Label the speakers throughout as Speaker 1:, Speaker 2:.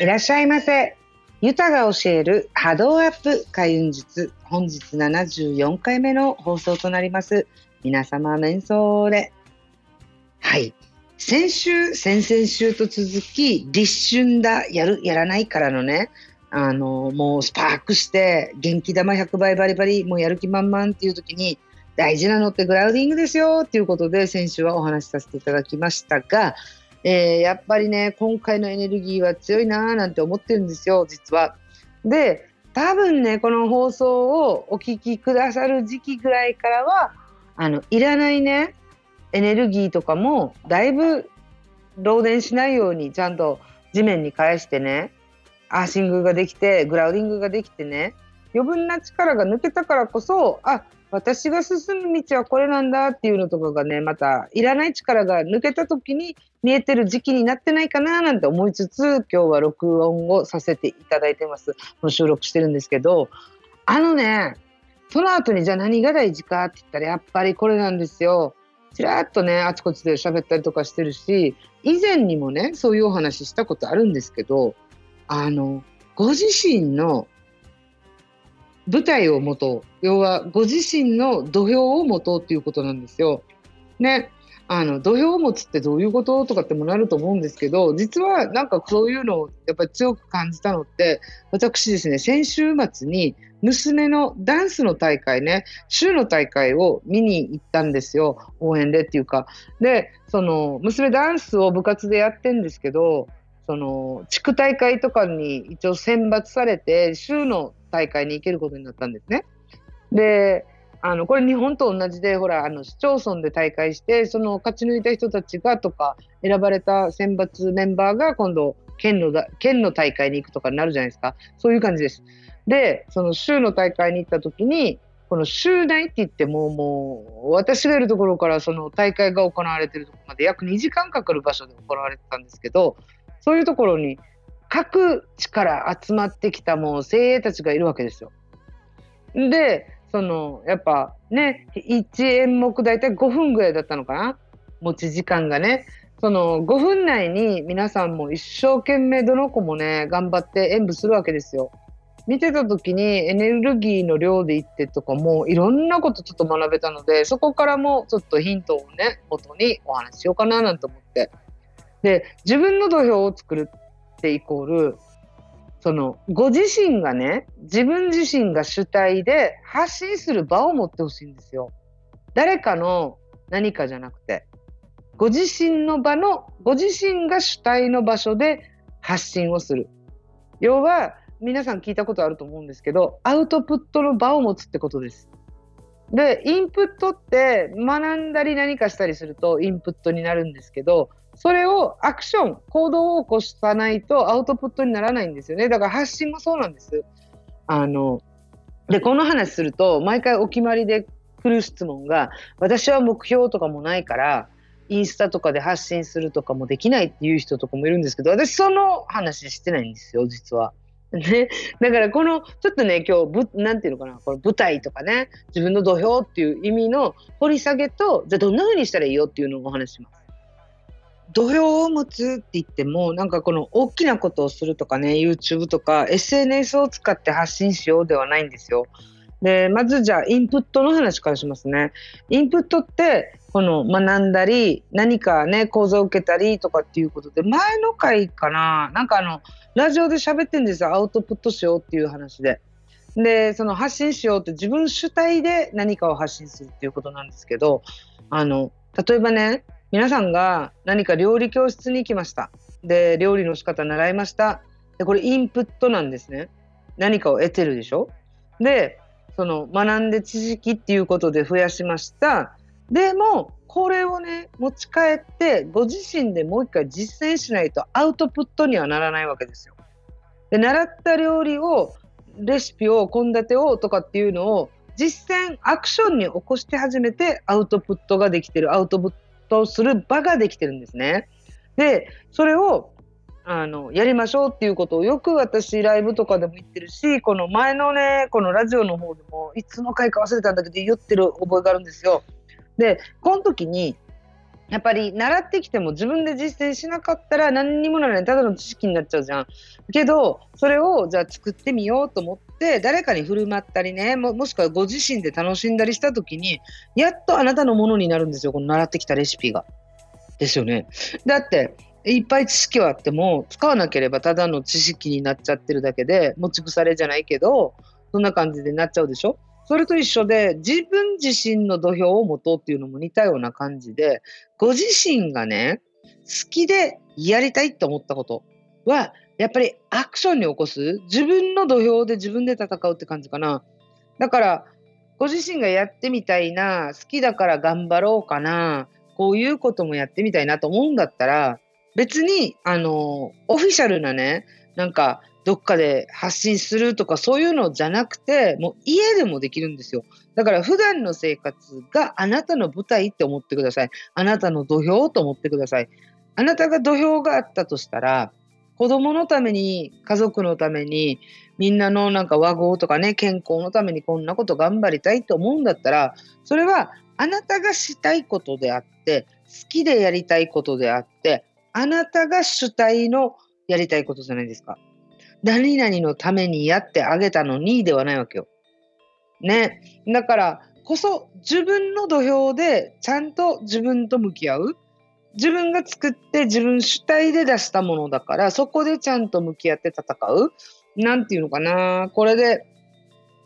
Speaker 1: いらっしゃいませ。ユタが教える波動アップ開運術。本日74回目の放送となります。皆様、メンソーレ。はい。先週、先々週と続き、立春だ、やる、やらないからのね、あの、もうスパークして、元気玉100倍バリバリ、もうやる気満々っていう時に、大事なのってグラウディングですよっていうことで、先週はお話しさせていただきましたが、えー、やっぱりね、今回のエネルギーは強いなーなんて思ってるんですよ、実は。で、多分ね、この放送をお聞きくださる時期ぐらいからは、あの、いらないね、エネルギーとかも、だいぶ漏電しないように、ちゃんと地面に返してね、アーシングができて、グラウディングができてね、余分な力が抜けたからこそ、あ、私が進む道はこれなんだっていうのとかがね、またいらない力が抜けた時に見えてる時期になってないかななんて思いつつ、今日は録音をさせていただいてます。もう収録してるんですけど、あのね、その後にじゃあ何が大事かって言ったらやっぱりこれなんですよ。ちらっとね、あちこちで喋ったりとかしてるし、以前にもね、そういうお話したことあるんですけど、あの、ご自身の舞台を持とう。要は、ご自身の土俵を持とうっていうことなんですよ。ね。あの、土俵を持つってどういうこと？とかってもなると思うんですけど、実はなんかそういうのをやっぱり強く感じたのって、私ですね、先週末に娘のダンスの大会ね、週の大会を見に行ったんですよ。応援でっていうか。で、その、娘ダンスを部活でやってるんですけど、その、地区大会とかに一応選抜されて、週の大会に行けることになったんですね。で、あのこれ日本と同じで、ほら、あの市町村で大会して、その勝ち抜いた人たちがとか、選ばれた選抜メンバーが今度県のだ、県の大会に行くとかになるじゃないですか。そういう感じです。で、その州の大会に行った時に、この州内って言っても、もう、私がいるところからその大会が行われてるとこまで約2時間かかる場所で行われてたんですけど、そういうところに各地から集まってきたもう精鋭たちがいるわけですよ。で、その、やっぱね、1演目大体5分ぐらいだったのかな？持ち時間がね。その5分内に皆さんも一生懸命どの子もね、頑張って演舞するわけですよ。見てた時にエネルギーの量でいってとかもいろんなことちょっと学べたので、そこからもちょっとヒントをね、元にお話ししようかななんて思って。で、自分の土俵を作るってイコール、その、ご自身がね、自分自身が主体で発信する場を持ってほしいんですよ。誰かの何かじゃなくて、ご自身の場の、ご自身が主体の場所で発信をする。要は、皆さん聞いたことあると思うんですけど、アウトプットの場を持つってことです。で、インプットって学んだり何かしたりするとインプットになるんですけど、それをアクション、行動を起こさないとアウトプットにならないんですよね。だから発信もそうなんです。あの、で、この話すると、毎回お決まりで来る質問が、私は目標とかもないから、インスタとかで発信するとかもできないっていう人とかもいるんですけど、私その話してないんですよ、実は。ね、だからこのちょっとね今日ぶなんていうのかなこの舞台とかね自分の土俵っていう意味の掘り下げとじゃあどんな風にしたらいいよっていうのをお話します。土俵を持つって言ってもなんかこの大きなことをするとかね YouTube とか SNS を使って発信しようではないんですよ。でまずじゃあインプットの話からしますね。インプットってこの学んだり何かね講座を受けたりとかっていうことで前の回かななんかあのラジオで喋ってんですよアウトプットしようっていう話で。でその発信しようって自分主体で何かを発信するっていうことなんですけどあの例えばね皆さんが何か料理教室に行きました。で料理の仕方習いました。でこれインプットなんですね。何かを得てるでしょ？でその学んで知識っていうことで増やしました。でもこれをね持ち帰ってご自身でもう一回実践しないとアウトプットにはならないわけですよ。で習った料理をレシピを献立をとかっていうのを実践アクションに起こして初めてアウトプットができてる。アウトプットする場ができてるんですね。でそれをあのやりましょうっていうことをよく私ライブとかでも言ってるしこの前のねこのラジオの方でもいつの回か忘れたんだけど言ってる覚えがあるんですよ。で、この時に、やっぱり習ってきても自分で実践しなかったら何にもならないただの知識になっちゃうじゃん。けどそれをじゃあ作ってみようと思って誰かに振る舞ったりねもしくはご自身で楽しんだりした時にやっとあなたのものになるんですよこの習ってきたレシピが。ですよね。だっていっぱい知識はあっても使わなければただの知識になっちゃってるだけで持ち腐れじゃないけどそんな感じでなっちゃうでしょ？それと一緒で、自分自身の土俵を持とうっていうのも似たような感じで、ご自身がね、好きでやりたいって思ったことは、やっぱりアクションに起こす。自分の土俵で自分で戦うって感じかな。だから、ご自身がやってみたいな、好きだから頑張ろうかな、こういうこともやってみたいなと思うんだったら、別に、あの、オフィシャルなね、なんか、どっかで発信するとかそういうのじゃなくて、もう家でもできるんですよ。だから普段の生活があなたの舞台って思ってください。あなたの土俵と思ってください。あなたが土俵があったとしたら、子供のために、家族のために、みんなのなんか和合とかね、健康のためにこんなこと頑張りたいと思うんだったら、それはあなたがしたいことであって、好きでやりたいことであって、あなたが主体のやりたいことじゃないですか。何々のためにやってあげたのにではないわけよ。ね。だからこそ自分の土俵でちゃんと自分と向き合う。自分が作って自分主体で出したものだからそこでちゃんと向き合って戦う。なんていうのかな。これで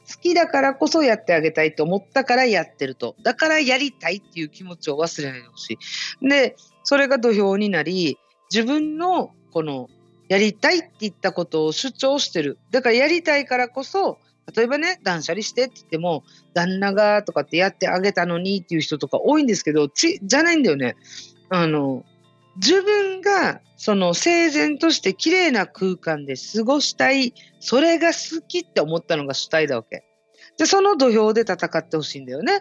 Speaker 1: 好きだからこそやってあげたいと思ったからやってると。だからやりたいっていう気持ちを忘れないでほしい。で、それが土俵になり、自分のこのやりたいって言ったことを主張してる。だからやりたいからこそ、例えばね、断捨離してって言っても、旦那がとかってやってあげたのにっていう人とか多いんですけど、じゃないんだよね。あの、自分がその整然として綺麗な空間で過ごしたい、それが好きって思ったのが主体だわけ。で、その土俵で戦ってほしいんだよね。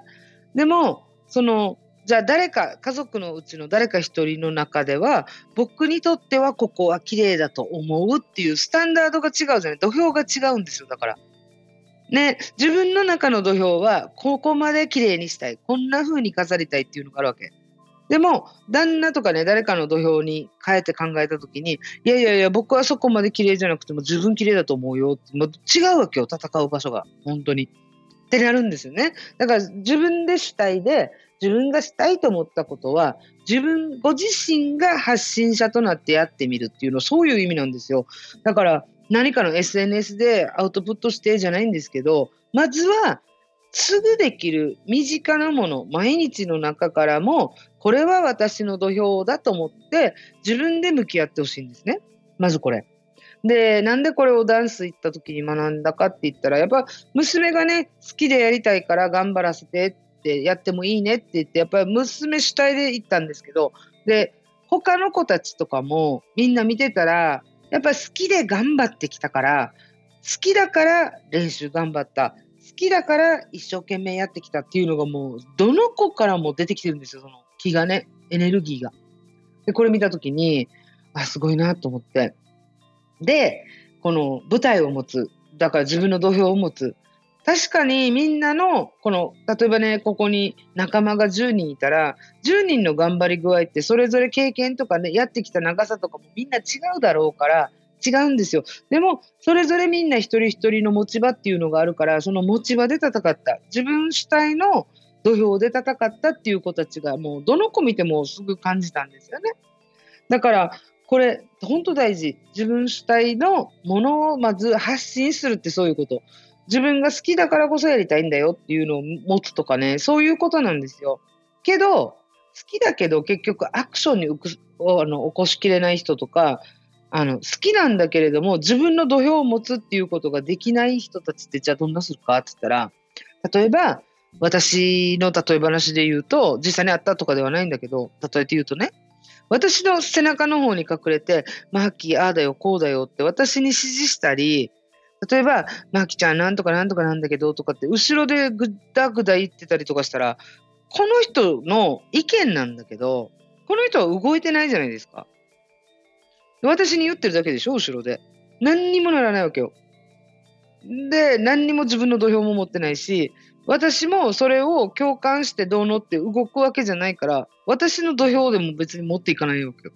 Speaker 1: でも、そのじゃあ誰か家族のうちの誰か一人の中では僕にとってはここは綺麗だと思うっていうスタンダードが違うじゃない？土俵が違うんですよだから。ね自分の中の土俵はここまで綺麗にしたいこんな風に飾りたいっていうのがあるわけ。でも旦那とかね誰かの土俵に変えて考えた時にいやいやいや僕はそこまで綺麗じゃなくても自分綺麗だと思うよもう違うわけよ戦う場所が本当に。ってなるんですよね。だから自分で主体で自分がしたいと思ったことは自分ご自身が発信者となってやってみるっていうのはそういう意味なんですよ。だから何かの SNS でアウトプットしてじゃないんですけどまずはすぐできる身近なもの毎日の中からもこれは私の土俵だと思って自分で向き合ってほしいんですね。まずこれ。で、なんでこれをダンス行った時に学んだかって言ったら、やっぱ娘がね、好きでやりたいから頑張らせてってやってもいいねって言って、やっぱり娘主体で行ったんですけど、で、他の子たちとかもみんな見てたら、やっぱ好きで頑張ってきたから、好きだから練習頑張った。好きだから一生懸命やってきたっていうのがもう、どの子からも出てきてるんですよ、その気がね、エネルギーが。で、これ見たときに、あ、すごいなと思って。で、この舞台を持つ。だから自分の土俵を持つ。確かにみんなの、この、例えばね、ここに仲間が10人いたら、10人の頑張り具合ってそれぞれ経験とかね、やってきた長さとかもみんな違うだろうから、違うんですよ。でも、それぞれみんな一人一人の持ち場っていうのがあるから、その持ち場で戦った。自分主体の土俵で戦ったっていう子たちが、もうどの子見てもすぐ感じたんですよね。だから、これ、本当大事。自分主体のものをまず発信するってそういうこと。自分が好きだからこそやりたいんだよっていうのを持つとかね、そういうことなんですよ。けど、好きだけど結局アクションにあの起こしきれない人とか、あの好きなんだけれども自分の土俵を持つっていうことができない人たちってじゃあどんなするかって言ったら例えば私の例え話で言うと実際にあったとかではないんだけど例えて言うとね私の背中の方に隠れて、マーキー、ああだよ、こうだよって私に指示したり、例えば、マーキーちゃん、なんとかなんとかなんだけどとかって、後ろでぐだぐだ言ってたりとかしたら、この人の意見なんだけど、この人は動いてないじゃないですか。私に言ってるだけでしょ、後ろで。何にもならないわけよ。で、何にも自分の土俵も持ってないし、私もそれを共感してどうのって動くわけじゃないから、私の土俵でも別に持っていかないわけよ。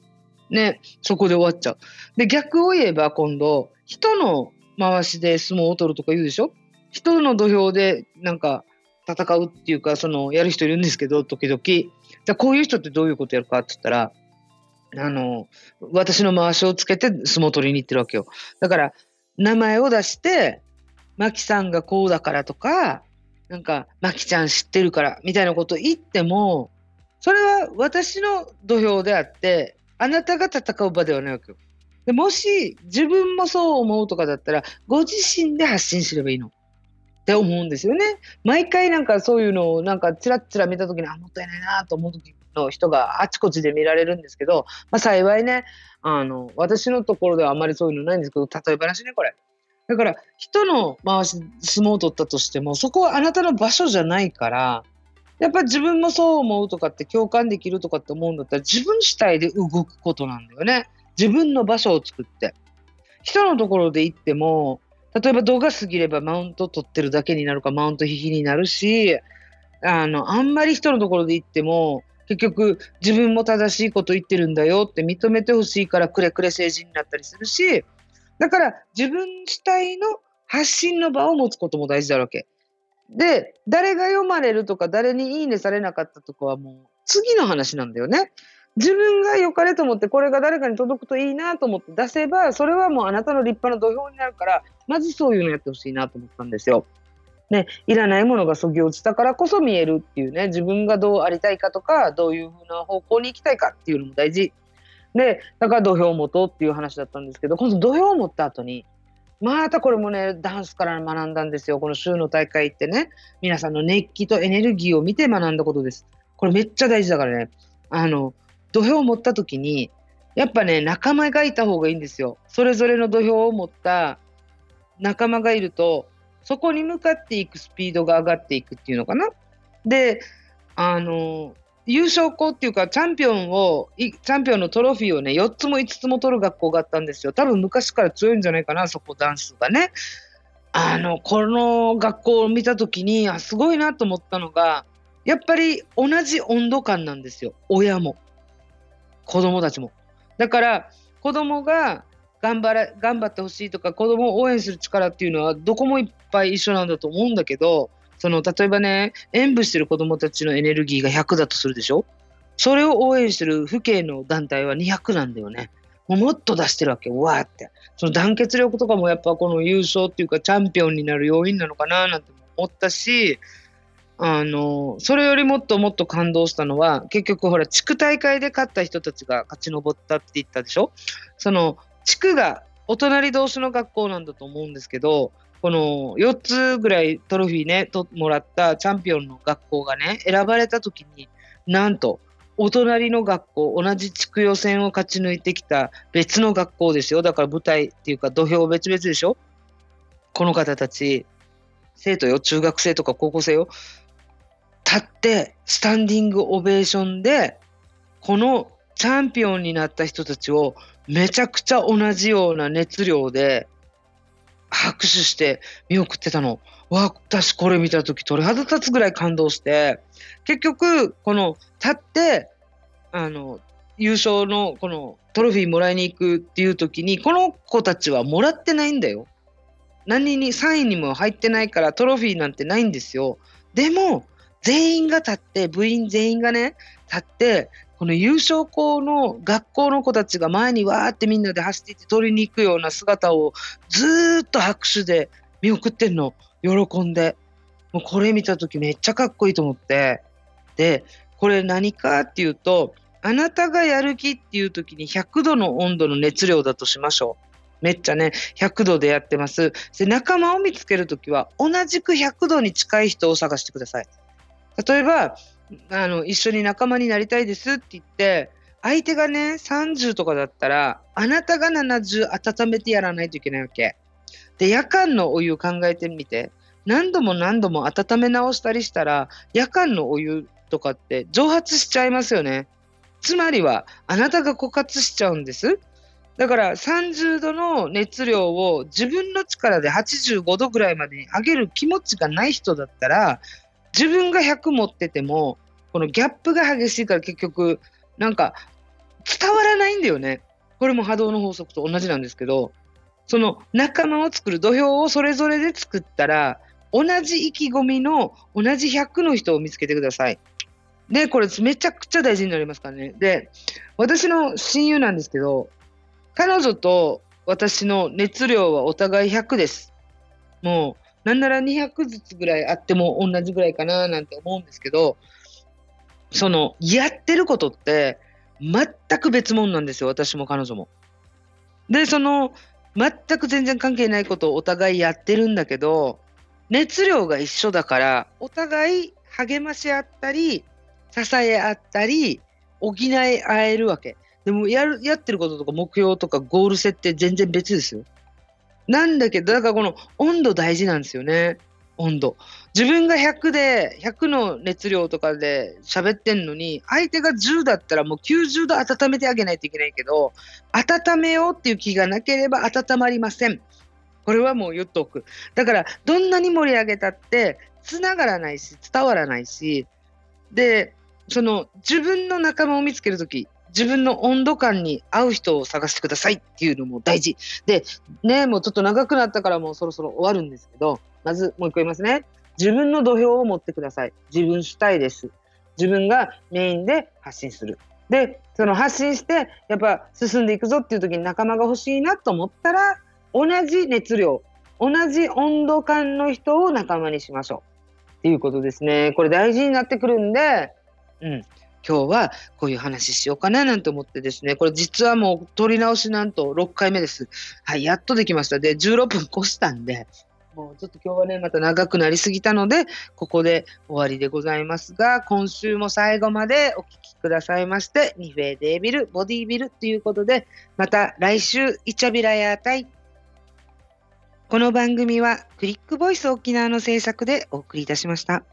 Speaker 1: ね、そこで終わっちゃう。で、逆を言えば今度、人の回しで相撲を取るとか言うでしょ？人の土俵でなんか戦うっていうか、その、やる人いるんですけど、時々。じゃあこういう人ってどういうことやるかって言ったら、あの、私の回しをつけて相撲取りに行ってるわけよ。だから、名前を出して、マキさんがこうだからとか、なんか、マキちゃん知ってるから、みたいなこと言っても、それは私の土俵であって、あなたが戦う場ではないわけよ。でもし自分もそう思うとかだったら、ご自身で発信すればいいの。って思うんですよね。毎回なんかそういうのをなんかチラッチラ見た時に、あ、もったいないなと思う時の人があちこちで見られるんですけど、まあ幸いね、あの、私のところではあまりそういうのないんですけど、例え話ね、これ。だから、人の回し、相撲を取ったとしても、そこはあなたの場所じゃないから、やっぱ自分もそう思うとかって共感できるとかって思うんだったら自分主体で動くことなんだよね。自分の場所を作って。人のところで行っても、例えば動画過ぎればマウント取ってるだけになるかマウント引きになるし、あの、あんまり人のところで行っても、結局自分も正しいこと言ってるんだよって認めてほしいからくれくれ政治になったりするし、だから自分主体の発信の場を持つことも大事だわけ。で、誰が読まれるとか、誰にいいねされなかったとかはもう次の話なんだよね。自分が良かれと思って、これが誰かに届くといいなと思って出せば、それはもうあなたの立派な土俵になるから、まずそういうのやってほしいなと思ったんですよ。ね、いらないものがそぎ落ちたからこそ見えるっていうね、自分がどうありたいかとか、どういうふうな方向に行きたいかっていうのも大事。で、だから土俵を持とうっていう話だったんですけど、今度土俵を持った後に、またこれもね、ダンスから学んだんですよ。この週の大会ってね、皆さんの熱気とエネルギーを見て学んだことです。これめっちゃ大事だからね。あの、土俵を持った時に、やっぱね、仲間がいた方がいいんですよ。それぞれの土俵を持った仲間がいると、そこに向かっていくスピードが上がっていくっていうのかな。で、あの、優勝校っていうか、チャンピオンを、チャンピオンのトロフィーをね、4つも5つも取る学校があったんですよ。多分昔から強いんじゃないかな、そこ、ダンスがね。あの、この学校を見たときに、あ、すごいなと思ったのが、やっぱり同じ温度感なんですよ。親も。子供たちも。だから、子供が頑張ら、頑張ってほしいとか、子供を応援する力っていうのは、どこもいっぱい一緒なんだと思うんだけど、その、例えばね、演舞してる子供たちのエネルギーが100だとするでしょ？それを応援してる父兄の団体は200なんだよね。もっと出してるわけ、わーって。その団結力とかもやっぱこの優勝っていうかチャンピオンになる要因なのかななんて思ったし、あの、それよりもっともっと感動したのは、結局ほら、地区大会で勝った人たちが勝ち上ったって言ったでしょ？その、地区がお隣同士の学校なんだと思うんですけど、この4つぐらいトロフィーね、もらったチャンピオンの学校がね、選ばれた時に、なんと、お隣の学校、同じ地区予選を勝ち抜いてきた別の学校ですよ。だから舞台っていうか土俵別々でしょ？この方たち、生徒よ、中学生とか高校生よ。立って、スタンディングオベーションで、このチャンピオンになった人たちをめちゃくちゃ同じような熱量で拍手して見送ってたの。わ、私これ見た時鳥肌立つぐらい感動して、結局、この立って、あの、優勝のこのトロフィーもらいに行くっていう時に、この子たちはもらってないんだよ。何に、3位にも入ってないからトロフィーなんてないんですよ。でも、全員が立って、部員全員がね、立って、この優勝校の学校の子たちが前にわーってみんなで走っていって取りに行くような姿をずっと拍手で見送ってんの。喜んで。もうこれ見た時めっちゃかっこいいと思って。で、これ何かっていうと、あなたがやる気っていう時に100度の温度の熱量だとしましょう。めっちゃね、100度でやってます。で、仲間を見つけるときは、同じく100度に近い人を探してください。例えば、あの、一緒に仲間になりたいですって言って、相手がね、30とかだったら、あなたが70温めてやらないといけないわけ。で、夜間のお湯考えてみて。何度も何度も温め直したりしたら、夜間のお湯とかって蒸発しちゃいますよね。つまりは、あなたが枯渇しちゃうんです。だから30度の熱量を自分の力で85度ぐらいまでに上げる気持ちがない人だったら、自分が100持ってても、このギャップが激しいから結局、なんか伝わらないんだよね。これも波動の法則と同じなんですけど、その仲間を作る土俵をそれぞれで作ったら、同じ意気込みの同じ100の人を見つけてください。で、これめちゃくちゃ大事になりますからね。で、私の親友なんですけど、彼女と私の熱量はお互い100です。もう、なんなら200ずつぐらいあっても同じぐらいかななんて思うんですけど、その、やってることって全く別物なんですよ、私も彼女も。で、その、全く全然関係ないことをお互いやってるんだけど、熱量が一緒だから、お互い励まし合ったり、支え合ったり、補い合えるわけ。でもやる、やってることとか目標とかゴール設定全然別ですよ。なんだけど、だからこの温度大事なんですよね。温度。自分が100で、100の熱量とかで喋ってんのに、相手が10だったらもう90度温めてあげないといけないけど、温めようっていう気がなければ温まりません。これはもう言っとく。だから、どんなに盛り上げたって、繋がらないし、伝わらないし、で、その自分の仲間を見つけるとき、自分の温度感に合う人を探してくださいっていうのも大事。で、ね、もうちょっと長くなったからもうそろそろ終わるんですけど、まずもう一個言いますね。自分の土俵を持ってください。自分主体です。自分がメインで発信する。で、その発信して、やっぱ進んでいくぞっていう時に仲間が欲しいなと思ったら、同じ熱量、同じ温度感の人を仲間にしましょう。っていうことですね。これ大事になってくるんで、うん。今日はこういう話しようかななんて思ってですね、これ実はもう取り直しなんと6回目です。はい、やっとできました。で、16分越したんで、もうちょっと今日はね、また長くなりすぎたので、ここで終わりでございますが、今週も最後までお聴きくださいまして、ニフェデービル、ボディービルということで、また来週、イチャビラヤータイ。この番組はクリックボイス沖縄の制作でお送りいたしました。